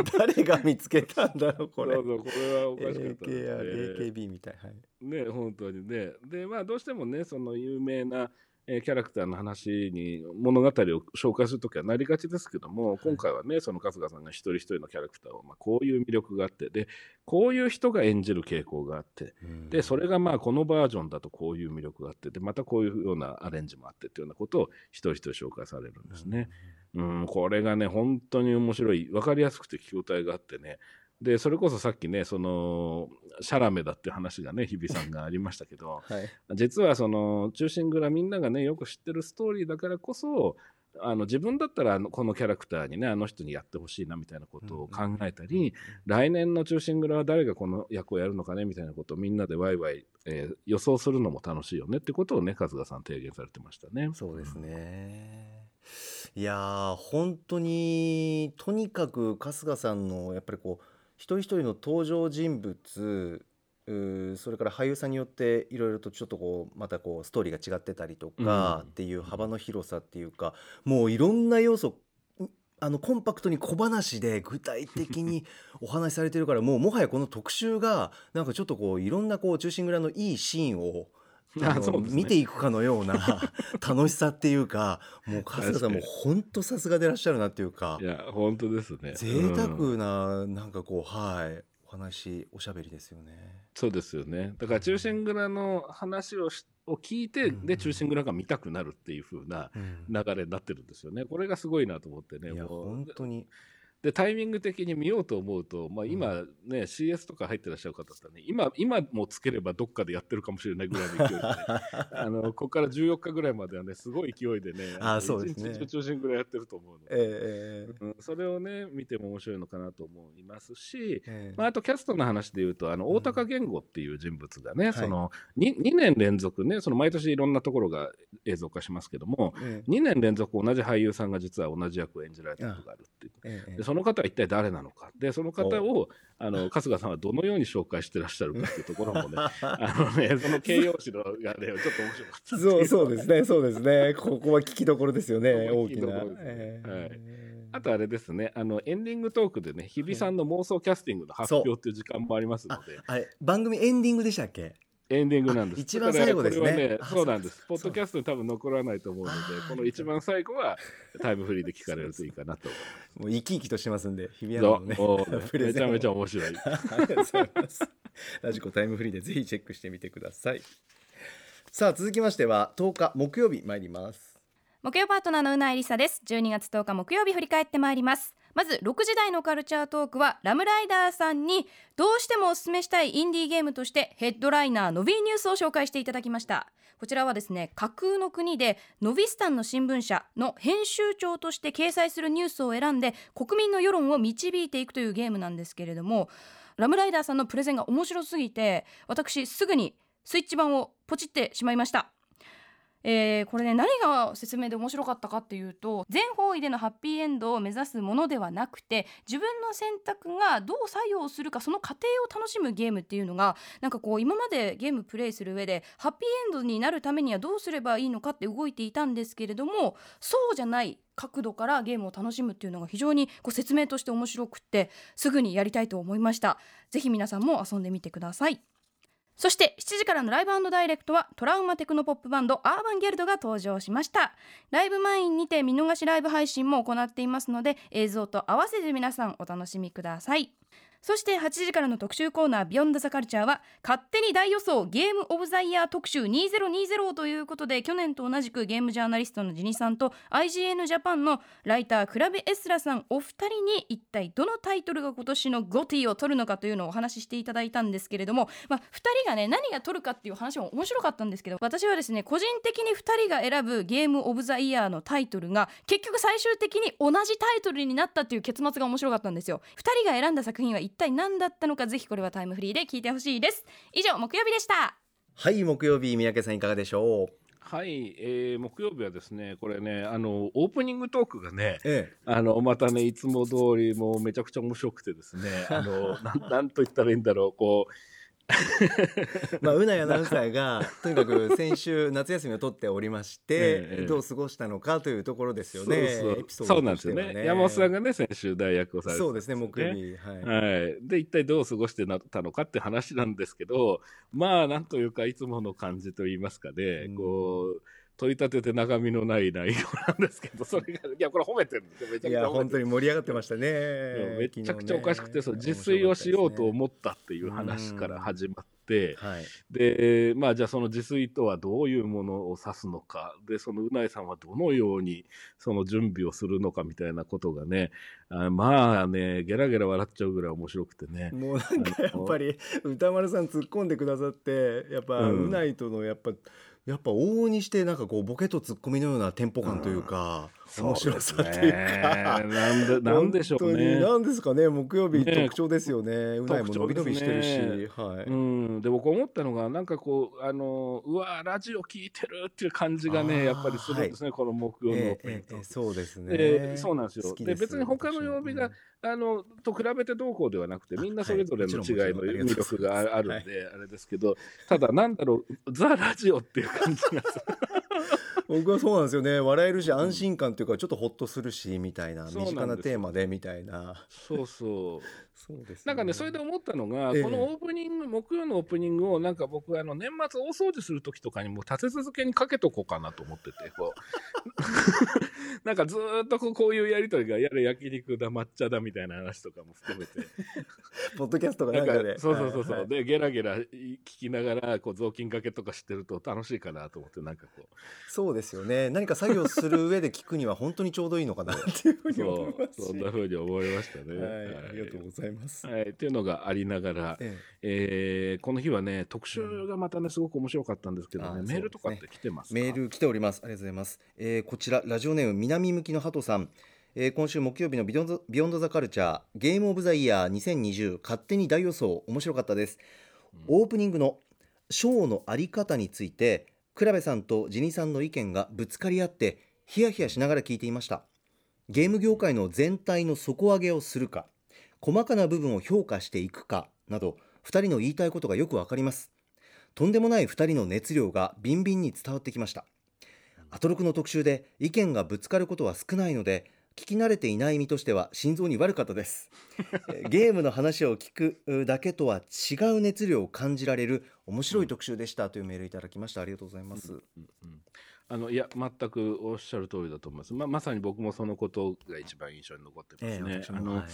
誰が見つけたんだろうこれ。そうそうこれはおかしかった、ね、AKR AKB みたい。はい。ね本当にね。でまあどうしてもねその有名なえキャラクターの話に物語を紹介するときはなりがちですけども、今回はねその春日さんが一人一人のキャラクターを、まあ、こういう魅力があってでこういう人が演じる傾向があって、でそれがまあこのバージョンだとこういう魅力があってでまたこういうようなアレンジもあってっていうようなことを一人一人紹介されるんですね。うん、これがね本当に面白い。分かりやすくて聞き応えがあってねでそれこそさっきねそのシャラメだっていう話がね日比さんがありましたけど、はい、実はその「忠臣蔵」みんながねよく知ってるストーリーだからこそあの自分だったらこのキャラクターにねあの人にやってほしいなみたいなことを考えたり、来年の「忠臣蔵」は誰がこの役をやるのかねみたいなことをみんなでワイワイ、えー、予想するのも楽しいよねってことをね春日さん提言されてましたね。そうですね、いや本当にとにかく春日さんのやっぱりこう一人一人の登場人物それから俳優さんによっていろいろとちょっとこうまたこうストーリーが違ってたりとかっていう幅の広さっていうか、もういろんな要素あのコンパクトに小話で具体的に お話しされてるからもうもはやこの特集がなんかちょっとこういろんなこう中心蔵のいいシーンを あの、ね、見ていくかのような 楽しさっていうかもう春日さんも本当さすがでいらっしゃるなっていうかいや本当ですね。贅沢な、うん、なんかこうはいお話おしゃべりですよね。そうですよね。だから中心蔵の話をを聞いて、うん、で中心蔵が見たくなるっていう風な流れになってるんですよね、これがすごいなと思ってね。いや本当にでタイミング的に見ようと思うと、まあ、今ね、うん、CS とか入ってらっしゃる方だったらね今今もつければどっかでやってるかもしれないぐらいの勢いで、ね、あのここから14日ぐらいまではねすごい勢いでねあそうですね。中心ぐらいやってると思うので、えー、うん、それをね見ても面白いのかなと思いますし、えー、まあ、あとキャストの話でいうとあの大高源吾っていう人物がね、うん、その 2, 2年連続ねその毎年いろんなところが映像化しますけども、えー、2年連続同じ俳優さんが実は同じ役を演じられたことがあるっていう、えー、の方は一体誰なのか。でその方をあの 春日さんはどのように紹介してらっしゃるかっていうところもね あのねその形容詞のがねちょっと面白かったそうそうですねそうですね。ここは聞きどころですよね 大きな、えー、はい。あとあれですね、あのエンディングトークでね、日比さんの妄想キャスティングの発表っていう時間もありますので。あれ、番組エンディングでしたっけ？エンディングなんです。一番最後ですね。ねそうなんです。ポッドキャストに多分残らないと思うので、この一番最後はタイムフリーで聞かれるといいかなと。もう生き生きとしてますんで、日比谷のね、めちゃめちゃ面白い。ありがとうございます。ラジコタイムフリーでぜひチェックしてみてください。さあ続きましては10日木曜日参ります。木曜パートナーのうなえりさです。12月10日木曜日振り返ってまいります。まず6時台のカルチャートークはラムライダーさんにどうしてもおすすめしたいインディーゲームとしてヘッドライナーノビーニュースを紹介していただきました。こちらはですね架空の国でノビスタンの新聞社の編集長として掲載するニュースを選んで国民の世論を導いていくというゲームなんですけれどもラムライダーさんのプレゼンが面白すぎて私すぐにスイッチ版をポチってしまいました。えー、これね何が説明で面白かったかっていうと全方位でのハッピーエンドを目指すものではなくて自分の選択がどう作用するかその過程を楽しむゲームっていうのがなんかこう今までゲームプレイする上でハッピーエンドになるためにはどうすればいいのかって動いていたんですけれどもそうじゃない角度からゲームを楽しむっていうのが非常にこう説明として面白くってすぐにやりたいと思いました。ぜひ皆さんも遊んでみてください。そして7時からのライブダイレクトはトラウマテクノポップバンドアーバンギャルドが登場しました。ライブ前にて見逃しライブ配信も行っていますので映像と合わせて皆さんお楽しみください。そして8時からの特集コーナービヨンドザカルチャーは勝手に大予想ゲームオブザイヤー特集2020ということで去年と同じくゲームジャーナリストのジニさんと IGN ジャパンのライタークラベエスラさんお二人に一体どのタイトルが今年のゴティを取るのかというのをお話ししていただいたんですけれども、まあ、2人がね何が取るかっていう話も面白かったんですけど私はですね個人的に2人が選ぶゲームオブザイヤーのタイトルが結局最終的に同じタイトルになったっていう結末が面白かったんですよ。2人が選んだ作品は一体何だったのかぜひこれはタイムフリーで聞いてほしいです。以上木曜日でした。はい木曜日三宅さんいかがでしょう？はい、えー、木曜日はですね、これね、あの、オープニングトークがね、ええ、あの、またね、いつも通り、もうめちゃくちゃ面白くてですね、あの、なん、なんと言ったらいいんだろう、こう、まあうないアナウンサーがとにかく先週夏休みを取っておりまして、ええ、どう過ごしたのかというところですよね。そうそう。そうなんですよね。山本さんがね先週代役をされて、ね、そうですね木曜日、はい、はい、で一体どう過ごしてなったのかって話なんですけどまあなんというかいつもの感じといいますかね、うん、こう。取り立てて中身のない内容なんですけど、それが、いや、これ褒めてるんですよ。めちゃくちゃ。いや、本当に盛り上がってましたね。めちゃくちゃおかしくて、そう、自炊をしようと思ったっていう話から始まって、はい、で、まあ、じゃあその自炊とはどういうものを指すのか、で、そのうないさんはどのようにその準備をするのかみたいなことがね、あまあね、ゲラゲラ笑っちゃうぐらい面白くてね。もうなんかやっぱり、歌丸さん突っ込んでくださって、やっぱ、うないとのやっぱ、やっぱ往々にしてなんかこうボケとツッコミのようなテンポ感というか、面白さっていうか、ね、なんでなんでしょうね。なんですかね。木曜日特徴ですよね。うないも伸び伸びしてるし、はい、うん。で僕思ったのがなんかこうあのうわラジオ聞いてるっていう感じがねやっぱりするんですね、はい、この木曜のオープニング、そうですね、えー、そうなんですよ。で別に他の曜日が、あのと比べてどうこうではなくてみんなそれぞれの違いの魅力があるんで、あれですけどただなんだろうザ・ラジオっていう感じがする。僕はそうなんですよね。笑えるし安心感というかちょっとほっとするしみたいな。身近なテーマでみたいな。そうそうそうです、ね、なんかねそれで思ったのが、えこのオープニング木曜のオープニングをなんか僕あの年末大掃除する時とかにも立て続けにかけとこうかなと思っててこう。なんかずっとこういうやり取りがやれ焼肉だ抹茶だみたいな話とかも含めて。ポッドキャストがなんかでそうそうそうそう、はい、でゲラゲラ聞きながらこう雑巾がけとかしてると楽しいかなと思ってなんかこう。そうですよね。何か作業する上で聞くには本当にちょうどいいのかなっていうふうに思いますそんなふうに思いましたね、はい、ありがとうございます。はい、ってい。うのがありながら、ええ。えー、この日はね特集がまたねすごく面白かったんですけどね、うん、メールとかって来てますメール来ております。ありがとうございます、えー、こちらラジオネーム南向きの鳩さん。えー、今週木曜日の Beyond Beyond the Culture Game of the Year 2020勝手に大予想面白かったです、うん、オープニングのショーのあり方について倉部さんとジニさんの意見がぶつかり合ってヒヤヒヤしながら聞いていました。ゲーム業界の全体の底上げをするか細かな部分を評価していくかなど2人の言いたいことがよくわかります。とんでもない2人の熱量がビンビンに伝わってきました。アトロクの特集で意見がぶつかることは少ないので聞き慣れていない身としては心臓に悪かったです。ゲームの話を聞くだけとは違う熱量を感じられる面白い特集でしたというメールいただきました。ありがとうございます、うんうんうん。あのいや全くおっしゃる通りだと思います。ままさに僕もそのことが一番印象に残ってますね。えー、あの、はい、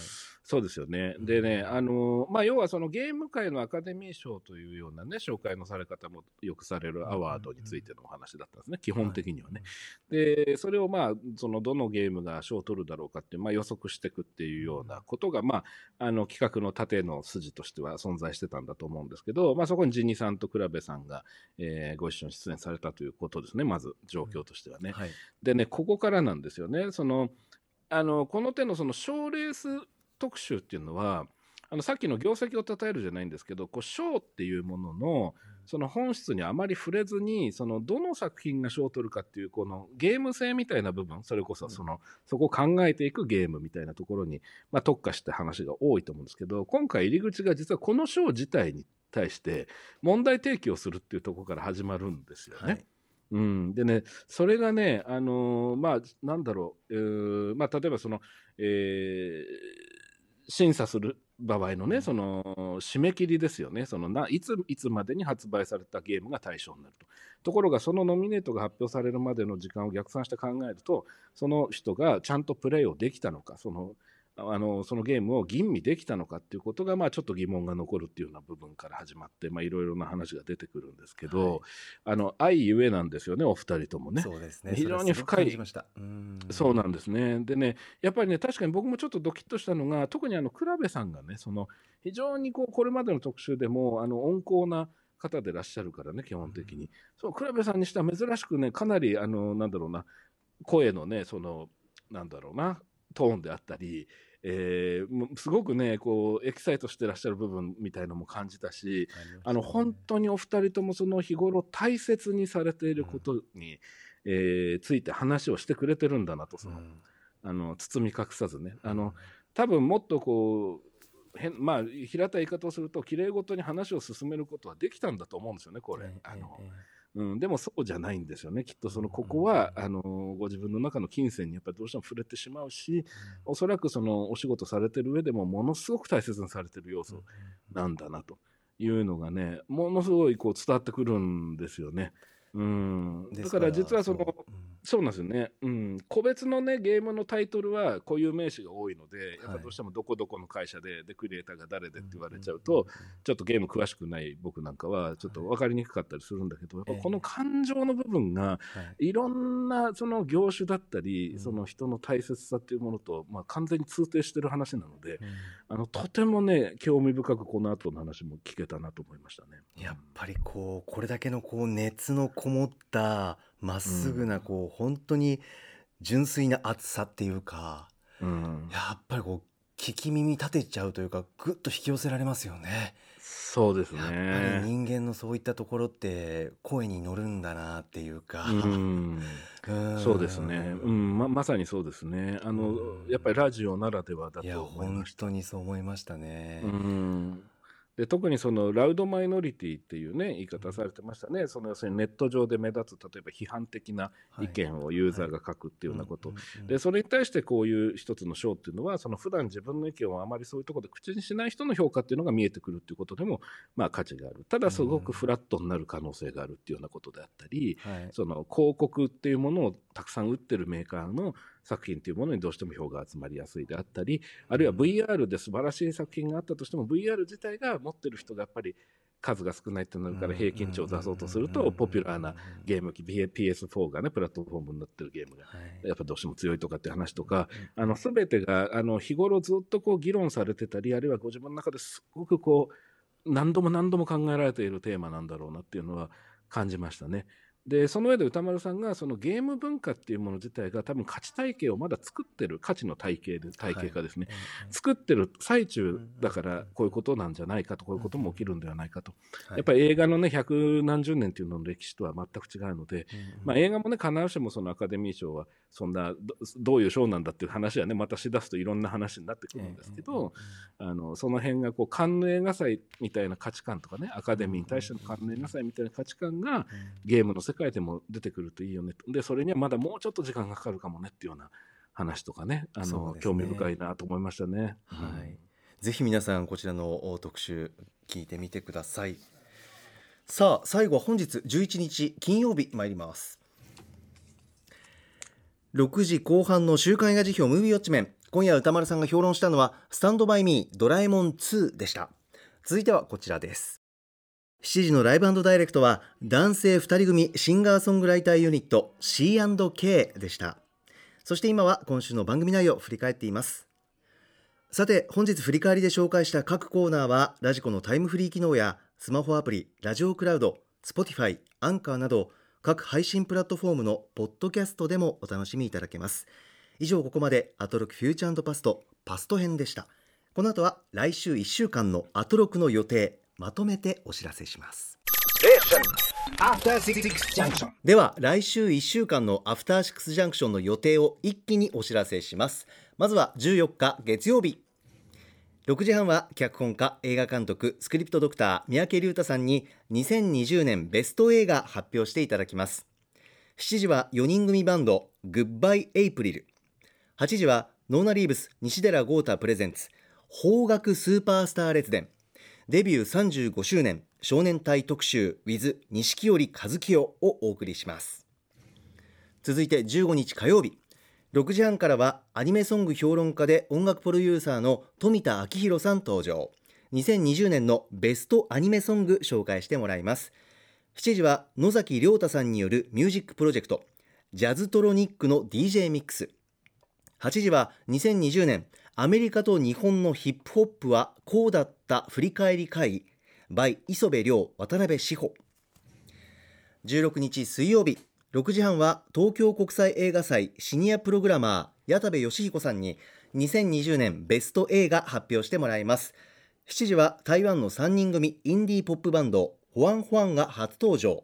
そうですよね。でね、あのまあ要はそのゲーム界のアカデミー賞というようなね紹介のされ方もよくされるアワードについてのお話だったんですね。基本的にはね。はい、でそれをまあそのどのゲームが賞を取るだろうかってまあ予測していくっていうようなことがまああの企画の縦の筋としては存在してたんだと思うんですけど、まあそこにジニさんと倉部さんが、えー、ご一緒に出演されたということですね。まず状況としてはね。はい、でね、ここからなんですよね。そのあのこの手のその賞レース特集っていうのは、あのさっきの業績を称えるじゃないんですけど、こう賞っていうもののその本質にあまり触れずに、そのどの作品が賞を取るかっていうこのゲーム性みたいな部分、それこそその、そこを考えていくゲームみたいなところに、まあ、特化して話が多いと思うんですけど、今回入り口が実はこの賞自体に対して問題提起をするっていうところから始まるんですよね。はいうん、でね、それがね、あのー、まあ、なんだろう、えー、まあ、例えばその、えー、審査する場合のね、その締め切りですよね、そのないついつまでに発売されたゲームが対象になると。ところが、そのノミネートが発表されるまでの時間を逆算して考えると、その人がちゃんとプレイをできたのか、そのあのそのゲームを吟味できたのかっていうことが、まあ、ちょっと疑問が残るっていうような部分から始まって、まあ、いろいろな話が出てくるんですけど、はい、あの愛ゆえなんですよねお二人ともね。そうですね非常に深いそうなんですね。でねやっぱりね確かに僕もちょっとドキッとしたのが特にあの倉部さんがねその非常にこうこれまでの特集でもあの温厚な方でいらっしゃるからね基本的に。そう倉部さんにしては珍しくねかなりあのなんだろうな声のねそのなんだろうなトーンであったり、えー、すごくねこうエキサイトしてらっしゃる部分みたいのも感じたしあ、ね、の本当にお二人ともその日頃大切にされていることに、うん、えー、ついて話をしてくれてるんだなとその、うん、あの包み隠さずね。あの多分もっとこう変まあ平たい言い方をするときれいごとに話を進めることはできたんだと思うんですよねこれ。あの、ええうん、でもそうじゃないんですよね。きっとそのここは、あのご自分の中の金銭にやっぱりどうしても触れてしまうし、おそらくそのお仕事されてる上でもものすごく大切にされてる要素なんだなというのがねものすごいこう伝わってくるんですよね。うん、だから実はそのそうなんですよね、うん、個別のねゲームのタイトルは固有名詞が多いので、やっぱどうしてもどこどこの会社ででクリエイターが誰でって言われちゃうと、ちょっとゲーム詳しくない僕なんかはちょっと分かりにくかったりするんだけど、やっぱこの感情の部分がい。ろんなその業種だったり、その人の大切さっていうものと、まあ、完全に通底してる話なので、あのとてもね興味深くこの後の話も聞けたなと思いましたね。やっぱりこうこれだけのこう熱のこもったまっすぐなこう、本当に純粋な熱さっていうか、うん、やっぱりこう聞き耳立てちゃうというかぐっと引き寄せられますよね。そうですね。やっぱり人間のそういったところって声に乗るんだなっていうか。うん、そうですね。うん、ままさにそうですね。あの、やっぱりラジオならではだと思いました。本当にそう思いましたね。うん。で特にそのラウドマイノリティっていうね言い方されてましたね、その要するにネット上で目立つ例えば批判的な意見をユーザーが書くっていうようなこと、でそれに対してこういう一つの賞っていうのはその普段自分の意見をあまりそういうところで口にしない人の評価っていうのが見えてくるっていうことでもまあ価値がある。ただすごくフラットになる可能性があるっていうようなことであったり、その広告っていうものをたくさん売ってるメーカーの作品というものにどうしても票が集まりやすいであったりあるいは VR で素晴らしい作品があったとしても VR 自体が持ってる人がやっぱり数が少ないってなるから平均値を出そうとするとポピュラーなゲーム機 PS4 がねプラットフォームになってるゲームがやっぱどうしても強いとかって話とかあの全てがあの日頃ずっとこう議論されてたりあるいはご自分の中ですごくこう何度も何度も考えられているテーマなんだろうなっていうのは感じましたね。でその上で歌丸さんがそのゲーム文化っていうもの自体が多分価値体系をまだ作ってる価値の体系で体系化ですね、はい、作ってる最中だからこういうことなんじゃないかとこういうことも起きるんではないかと、やっぱり映画のね百何十年っていうのの歴史とは全く違うので、まあ、映画もね必ずしもそのアカデミー賞はそんなどういう賞なんだっていう話はねまたしだすといろんな話になってくるんですけど、あのその辺がこうカンヌ映画祭みたいな価値観とかねアカデミーに対してのカンヌ映画祭みたいな価値観がゲームの世界でも出てくるといいよね。でそれにはまだもうちょっと時間がかかるかもねっていうような話とかね。あの、ね、興味深いなと思いましたね。はい、ぜひ皆さんこちらの特集聞いてみてください。さあ最後は本日11日金曜日参ります。6時後半の週刊映画辞表ムービーウォッチメン。今夜歌丸さんが評論したのはスタンドバイミードラえもん2でした。続いてはこちらです7時のライブダイレクトは男性2人組シンガーソングライターユニット C&K でした。そして今は今週の番組内容を振り返っています。さて本日振り返りで紹介した各コーナーはラジコのタイムフリー機能やスマホアプリラジオクラウド Spotify アンカーなど各配信プラットフォームのポッドキャストでもお楽しみいただけます。以上ここまでアトロクフューチャーパストパスト編でした。この後は来週1週間のアトロクの予定。まとめてお知らせします。では来週1週間のアフターシックスジャンクションの予定を一気にお知らせします。まずは14日月曜日。6時半は脚本家映画監督スクリプトドクター三宅龍太さんに2020年ベスト映画発表していただきます。7時は4人組バンドグッバイエイプリル8時はノーナリーブス西寺豪太プレゼンツ邦楽スーパースター列伝デビュー35周年少年隊特集 with 錦織一清をお送りします。続いて15日火曜日6時半からはアニメソング評論家で音楽プロデューサーの富田明宏さん登場。2020年のベストアニメソング紹介してもらいます。7時は野崎良太さんによるミュージックプロジェクトジャズトロニックの DJ ミックス。8時は2020年アメリカと日本のヒップホップはこうだった振り返り会議 by 磯部亮渡辺志保。16日水曜日6時半は東京国際映画祭シニアプログラマー矢田部義彦さんに2020年ベスト映画発表してもらいます。7時は台湾の3人組インディーポップバンドホワンホワンが初登場。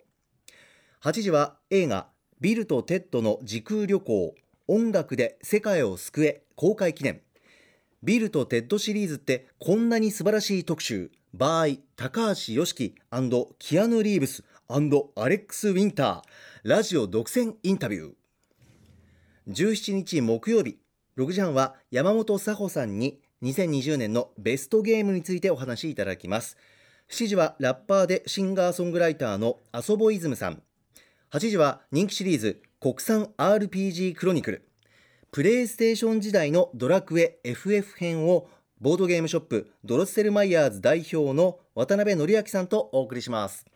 8時は映画ビルとテッドの時空旅行音楽で世界を救え公開記念。ビルとテッドシリーズってこんなに素晴らしい特集。バーイ高橋良樹キアヌ・リーブスアレックス・ウィンター。ラジオ独占インタビュー。17日木曜日6時半は山本さほさんに2020年のベストゲームについてお話しいただきます。7時はラッパーでシンガーソングライターのアソボイズムさん。8時は人気シリーズ国産 RPG クロニクル。プレイステーション時代のドラクエ FF 編をボードゲームショップドロッセルマイヤーズ代表の渡辺則明さんとお送りします。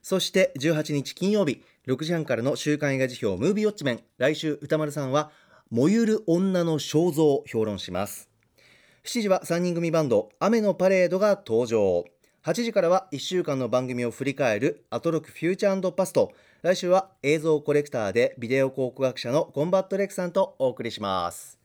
そして18日金曜日6時半からの週刊映画辞表ムービーウォッチメン来週歌丸さんは燃ゆる女の肖像を評論します。7時は3人組バンド雨のパレードが登場。8時からは1週間の番組を振り返るアトロク Future Past 来週は映像コレクターでビデオ考古学者のコンバットレックさんとお送りします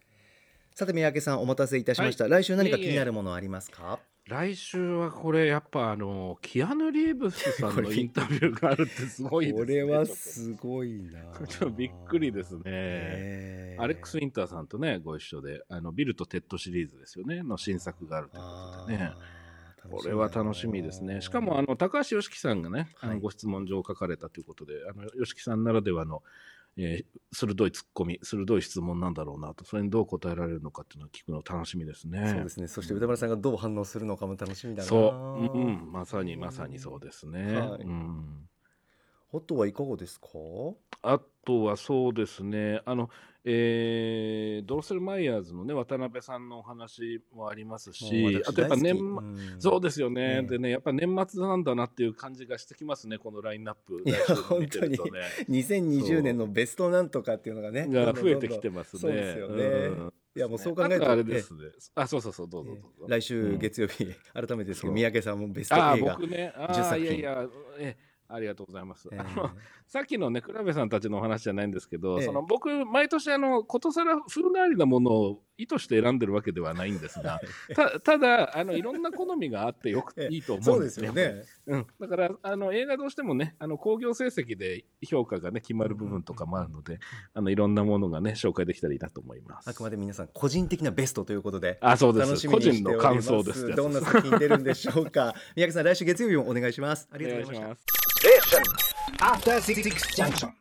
さて三宅さんお待たせいたしました、はい、来週何か気になるものありますか？来週はこれやっぱあのキアヌ・リーブスさんのインタビューがあるってすごいですね。これはすごいな。ちょっとびっくりですね。アレックス・ウィンターさんとねご一緒であのビルとテッドシリーズですよねの新作があるということでね。これは楽しみですね。しかもあの高橋良樹さんがね、あのご質問状を書かれたということで、あの良樹さんならではのえー、鋭いツッコミ鋭い質問なんだろうなとそれにどう答えられるのかっていうのを聞くの楽しみですね。そうですね。そして歌丸さんがどう反応するのかも楽しみだな。そう、うん、まさにまさにそうですね。はい、うんあとはいかがですか？あとはそうですね、あの、えー、ドロッセルマイヤーズのね、渡辺さんのお話もありますし、あとやっぱ年、うん、そうですよね、でね、やっぱ年末なんだなっていう感じがしてきますね、このラインナップ、いや、本当に、2020年のベストなんとかっていうのがね、が増えてきてますね。そうですよね。うん。いやもうそう考えるとあれですね。あ、そうそうそうどうぞどうぞ。来週月曜日、改めてですけど三宅さんもベスト映画10作品。いやいやえありがとうございます。えー、あのさっきのね、倉部さんたちのお話じゃないんですけど、えー、その僕、毎年あの、ことさら風変わりなものを意図して選んでるわけではないんですが、たただあの、いろんな好みがあってよく、いいと思うんですよ。ね。うん、だからあの映画どうしてもね、あの興行成績で評価がね、決まる部分とかもあるので、あのいろんなものがね、紹介できたらいいなと思います。あくまで皆さん、個人的なベストということで、あそうです個人の感想ですどんな作品出るんでしょうか。三宅さん、来週月曜日もお願いします。ありがとうございました。After Six Junction.